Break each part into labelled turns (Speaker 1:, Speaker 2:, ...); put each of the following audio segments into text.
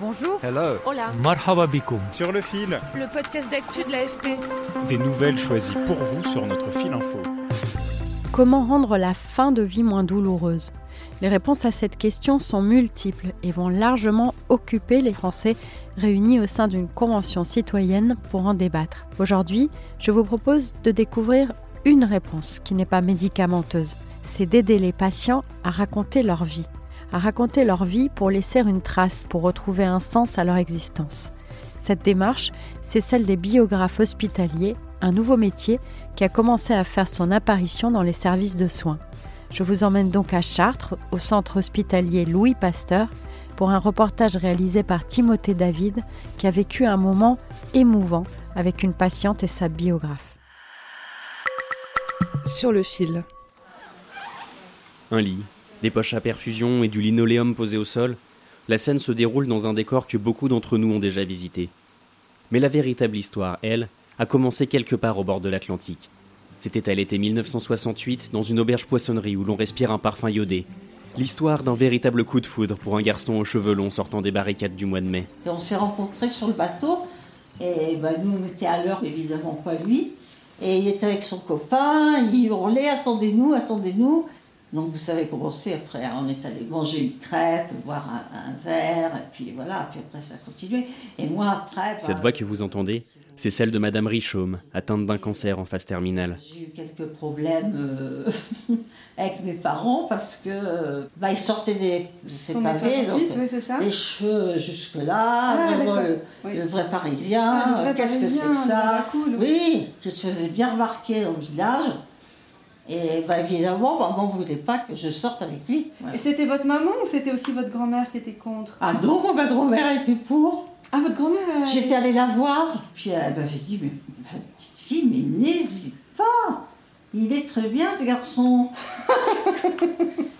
Speaker 1: Bonjour.
Speaker 2: Hello.
Speaker 1: Hola.
Speaker 3: Marhaba bikoum.
Speaker 4: Sur le fil.
Speaker 1: Le podcast d'actu de l'AFP.
Speaker 4: Des nouvelles choisies pour vous sur notre fil info.
Speaker 5: Comment rendre la fin de vie moins douloureuse? Les réponses à cette question sont multiples et vont largement occuper les Français réunis au sein d'une convention citoyenne pour en débattre. Aujourd'hui, je vous propose de découvrir une réponse qui n'est pas médicamenteuse. C'est d'aider les patients à raconter leur vie à raconter leur vie pour laisser une trace, pour retrouver un sens à leur existence. Cette démarche, c'est celle des biographes hospitaliers, un nouveau métier qui a commencé à faire son apparition dans les services de soins. Je vous emmène donc à Chartres, au centre hospitalier Louis Pasteur, pour un reportage réalisé par Timothée David, qui a vécu un moment émouvant avec une patiente et sa biographe.
Speaker 6: Sur le fil.
Speaker 7: Un lit, des poches à perfusion et du linoléum posé au sol, la scène se déroule dans un décor que beaucoup d'entre nous ont déjà visité. Mais la véritable histoire, elle, a commencé quelque part au bord de l'Atlantique. C'était à l'été 1968, dans une auberge poissonnerie où l'on respire un parfum iodé. L'histoire d'un véritable coup de foudre pour un garçon aux cheveux longs sortant des barricades du mois de mai.
Speaker 8: On s'est rencontrés sur le bateau, et bah, nous on était à l'heure, évidemment pas lui. Et il était avec son copain, il hurlait Attendez-nous, attendez-nous. Donc ça avait commencé après, on est allé manger une crêpe, boire un, verre, et puis voilà, puis après ça a continué. Et moi après...
Speaker 7: Cette bah, voix que vous entendez, c'est celle de Madame Richaume, atteinte d'un cancer en phase terminale.
Speaker 8: J'ai eu quelques problèmes euh, avec mes parents parce que bah, ils sortaient des c'est pavé, donc les cheveux jusque-là, ah, vraiment le, vrai parisien, ah, qu'est-ce que c'est que ça? Oui, je te faisais bien remarquer au village. Et bah, évidemment, maman ne voulait pas que je sorte avec lui.
Speaker 6: Et c'était votre maman ou c'était aussi votre grand-mère qui était contre?
Speaker 8: Ah non, ma grand-mère était pour.
Speaker 6: Ah, votre grand-mère
Speaker 8: J'étais allée la voir, puis elle m'avait dit, mais ma petite fille, mais n'hésite pas, il est très bien ce garçon.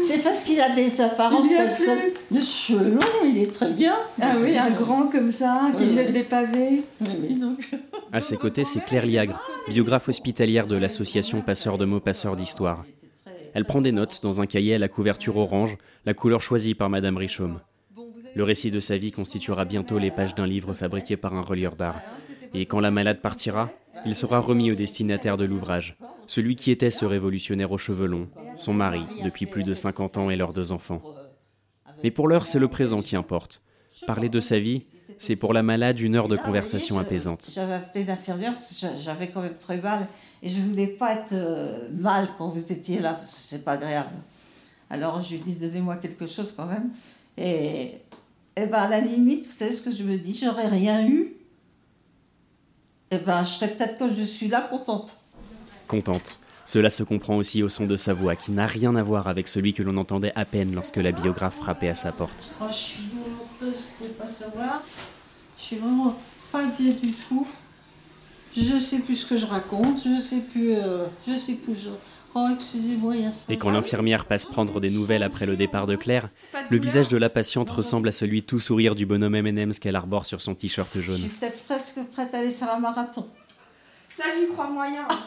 Speaker 8: C'est parce qu'il a des apparences comme ça, de cheveux longs, il est très bien.
Speaker 6: Ah oui, un grand comme ça, qui jette des pavés.
Speaker 8: Oui, donc.
Speaker 7: À ses côtés, c'est Claire Liagre, biographe hospitalière de l'association Passeurs de mots, Passeurs d'histoire. Elle prend des notes dans un cahier à la couverture orange, la couleur choisie par Madame Richaume. Le récit de sa vie constituera bientôt les pages d'un livre fabriqué par un relieur d'art. Et quand la malade partira, il sera remis au destinataire de l'ouvrage, celui qui était ce révolutionnaire aux cheveux longs, son mari depuis plus de 50 ans et leurs deux enfants. Mais pour l'heure, c'est le présent qui importe. Parler de sa vie, c'est pour la malade une heure de conversation apaisante.
Speaker 8: J'avais appelé l'infirmière j'avais quand même très mal et je voulais pas être euh, mal quand vous étiez là parce que c'est pas agréable. Alors je lui ai dit donnez-moi quelque chose quand même et, et ben à la limite, vous savez ce que je me dis, j'aurais rien eu eh ben, je serais peut-être comme je suis là, contente.
Speaker 7: Contente. Cela se comprend aussi au son de sa voix, qui n'a rien à voir avec celui que l'on entendait à peine lorsque la biographe frappait à sa porte.
Speaker 8: Oh, je suis douloureuse, vous pouvez pas savoir. Je suis vraiment pas bien du tout. Je sais plus ce que je raconte, je sais plus, euh, je sais plus. Je... Oh, excusez-moi, il y a ça.
Speaker 7: Et quand l'infirmière passe prendre des nouvelles après le départ de Claire, le visage de la patiente ressemble à celui tout sourire du bonhomme M&M's qu'elle arbore sur son t-shirt jaune. Je
Speaker 8: suis peut-être presque prête à aller faire un marathon.
Speaker 1: Ça, j'y crois moyen.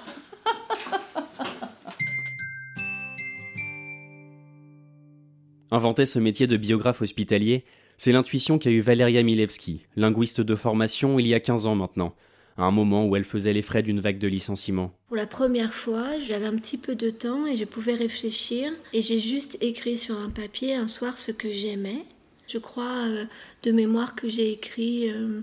Speaker 7: Inventer ce métier de biographe hospitalier, c'est l'intuition qu'a eu Valeria Milewski, linguiste de formation il y a 15 ans maintenant, à un moment où elle faisait les frais d'une vague de licenciements.
Speaker 9: Pour la première fois, j'avais un petit peu de temps et je pouvais réfléchir et j'ai juste écrit sur un papier un soir ce que j'aimais. Je crois euh, de mémoire que j'ai écrit euh,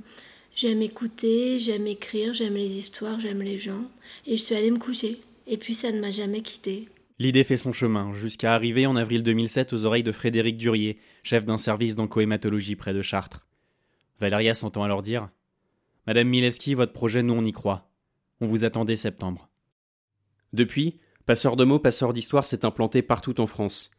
Speaker 9: j'aime écouter, j'aime écrire, j'aime les histoires, j'aime les gens et je suis allée me coucher. Et puis ça ne m'a jamais quittée.
Speaker 7: L'idée fait son chemin, jusqu'à arriver en avril 2007 aux oreilles de Frédéric Durier, chef d'un service d'oncohématologie près de Chartres. Valéria s'entend alors dire Madame Milewski, votre projet, nous on y croit. On vous attendait septembre. Depuis, Passeur de mots, Passeur d'histoire s'est implanté partout en France.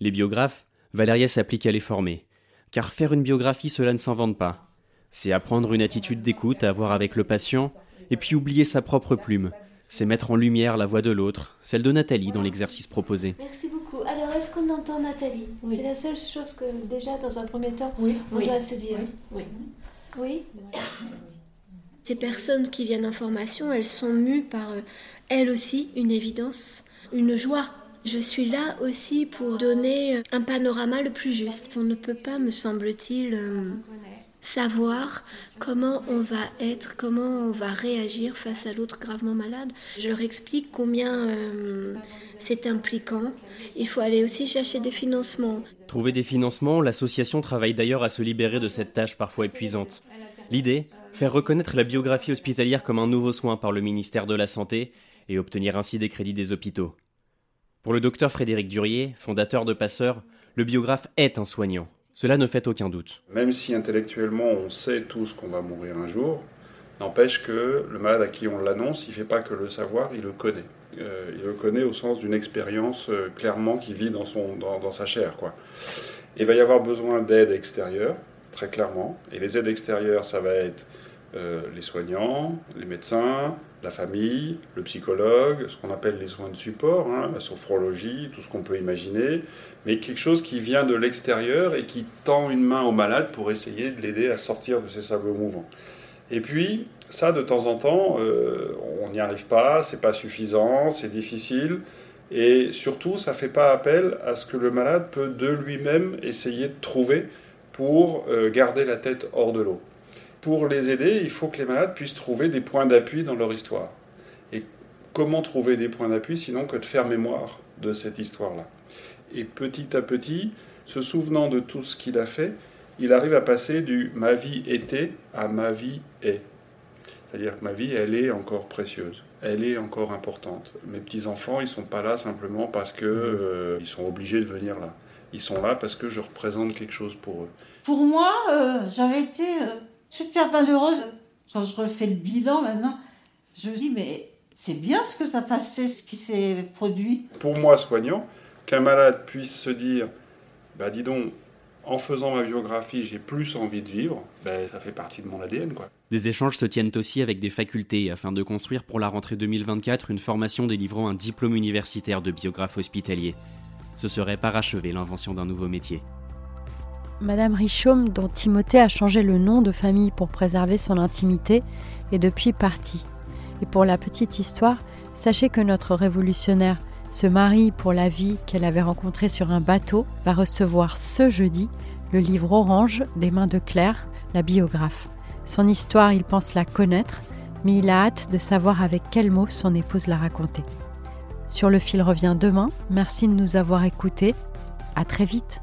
Speaker 7: Les biographes, Valéria s'applique à les former. Car faire une biographie, cela ne s'invente pas. C'est apprendre une attitude d'écoute à avoir avec le patient, et puis oublier sa propre plume. C'est mettre en lumière la voix de l'autre, celle de Nathalie dans l'exercice proposé.
Speaker 9: Merci beaucoup. Alors, est-ce qu'on entend Nathalie? C'est la seule chose que, déjà, dans un premier temps, on doit se dire. Oui. oui? Ces personnes qui viennent en formation, elles sont mues par, euh, elles aussi, une évidence, une joie Je suis là aussi pour donner un panorama le plus juste. On ne peut pas, me semble-t-il, euh, savoir comment on va être, comment on va réagir face à l'autre gravement malade. Je leur explique combien euh, c'est impliquant. Il faut aller aussi chercher des financements.
Speaker 7: Trouver des financements, l'association travaille d'ailleurs à se libérer de cette tâche parfois épuisante. L'idée Faire reconnaître la biographie hospitalière comme un nouveau soin par le ministère de la Santé et obtenir ainsi des crédits des hôpitaux. Pour le docteur Frédéric Durier, fondateur de Passeur, le biographe est un soignant. Cela ne fait aucun doute.
Speaker 2: Même si intellectuellement on sait tous qu'on va mourir un jour, n'empêche que le malade à qui on l'annonce, il ne fait pas que le savoir, il le connaît. Euh, il le connaît au sens d'une expérience euh, clairement qui vit dans, son, dans, sa chair. Quoi. il va y avoir besoin d'aide extérieure, très clairement. Et les aides extérieures, ça va être euh, les soignants, les médecins, la famille, le psychologue, ce qu'on appelle les soins de support, hein, la sophrologie, tout ce qu'on peut imaginer, mais quelque chose qui vient de l'extérieur et qui tend une main au malade pour essayer de l'aider à sortir de ses sables mouvants. Et puis, ça, de temps en temps, euh, on n'y arrive pas, c'est pas suffisant, c'est difficile, et surtout, ça fait pas appel à ce que le malade peut de lui-même essayer de trouver pour euh, garder la tête hors de l'eau pour les aider, il faut que les malades puissent trouver des points d'appui dans leur histoire. Et comment trouver des points d'appui sinon que de faire mémoire de cette histoire-là Et petit à petit, se souvenant de tout ce qu'il a fait, il arrive à passer du ma vie était à ma vie est. C'est-à-dire que ma vie, elle est encore précieuse, elle est encore importante. Mes petits-enfants, ils ne sont pas là simplement parce qu'ils euh, sont obligés de venir là. Ils sont là parce que je représente quelque chose pour eux.
Speaker 8: Pour moi, euh, j'avais été euh, super malheureuse. Quand je refais le bilan maintenant, je me dis, mais c'est bien ce que ça passé, ce qui s'est produit.
Speaker 2: Pour moi, soignant, qu'un malade puisse se dire, bah dis donc, en faisant ma biographie, j'ai plus envie de vivre, ben, ça fait partie de mon ADN. Quoi.
Speaker 7: Des échanges se tiennent aussi avec des facultés afin de construire pour la rentrée 2024 une formation délivrant un diplôme universitaire de biographe hospitalier. Ce serait parachever l'invention d'un nouveau métier.
Speaker 5: Madame Richaume, dont Timothée a changé le nom de famille pour préserver son intimité, est depuis partie. Et pour la petite histoire, sachez que notre révolutionnaire, ce mari pour la vie qu'elle avait rencontré sur un bateau, va recevoir ce jeudi le livre orange des mains de Claire, la biographe. Son histoire, il pense la connaître, mais il a hâte de savoir avec quels mots son épouse l'a racontée. Sur le fil revient demain. Merci de nous avoir écoutés. À très vite.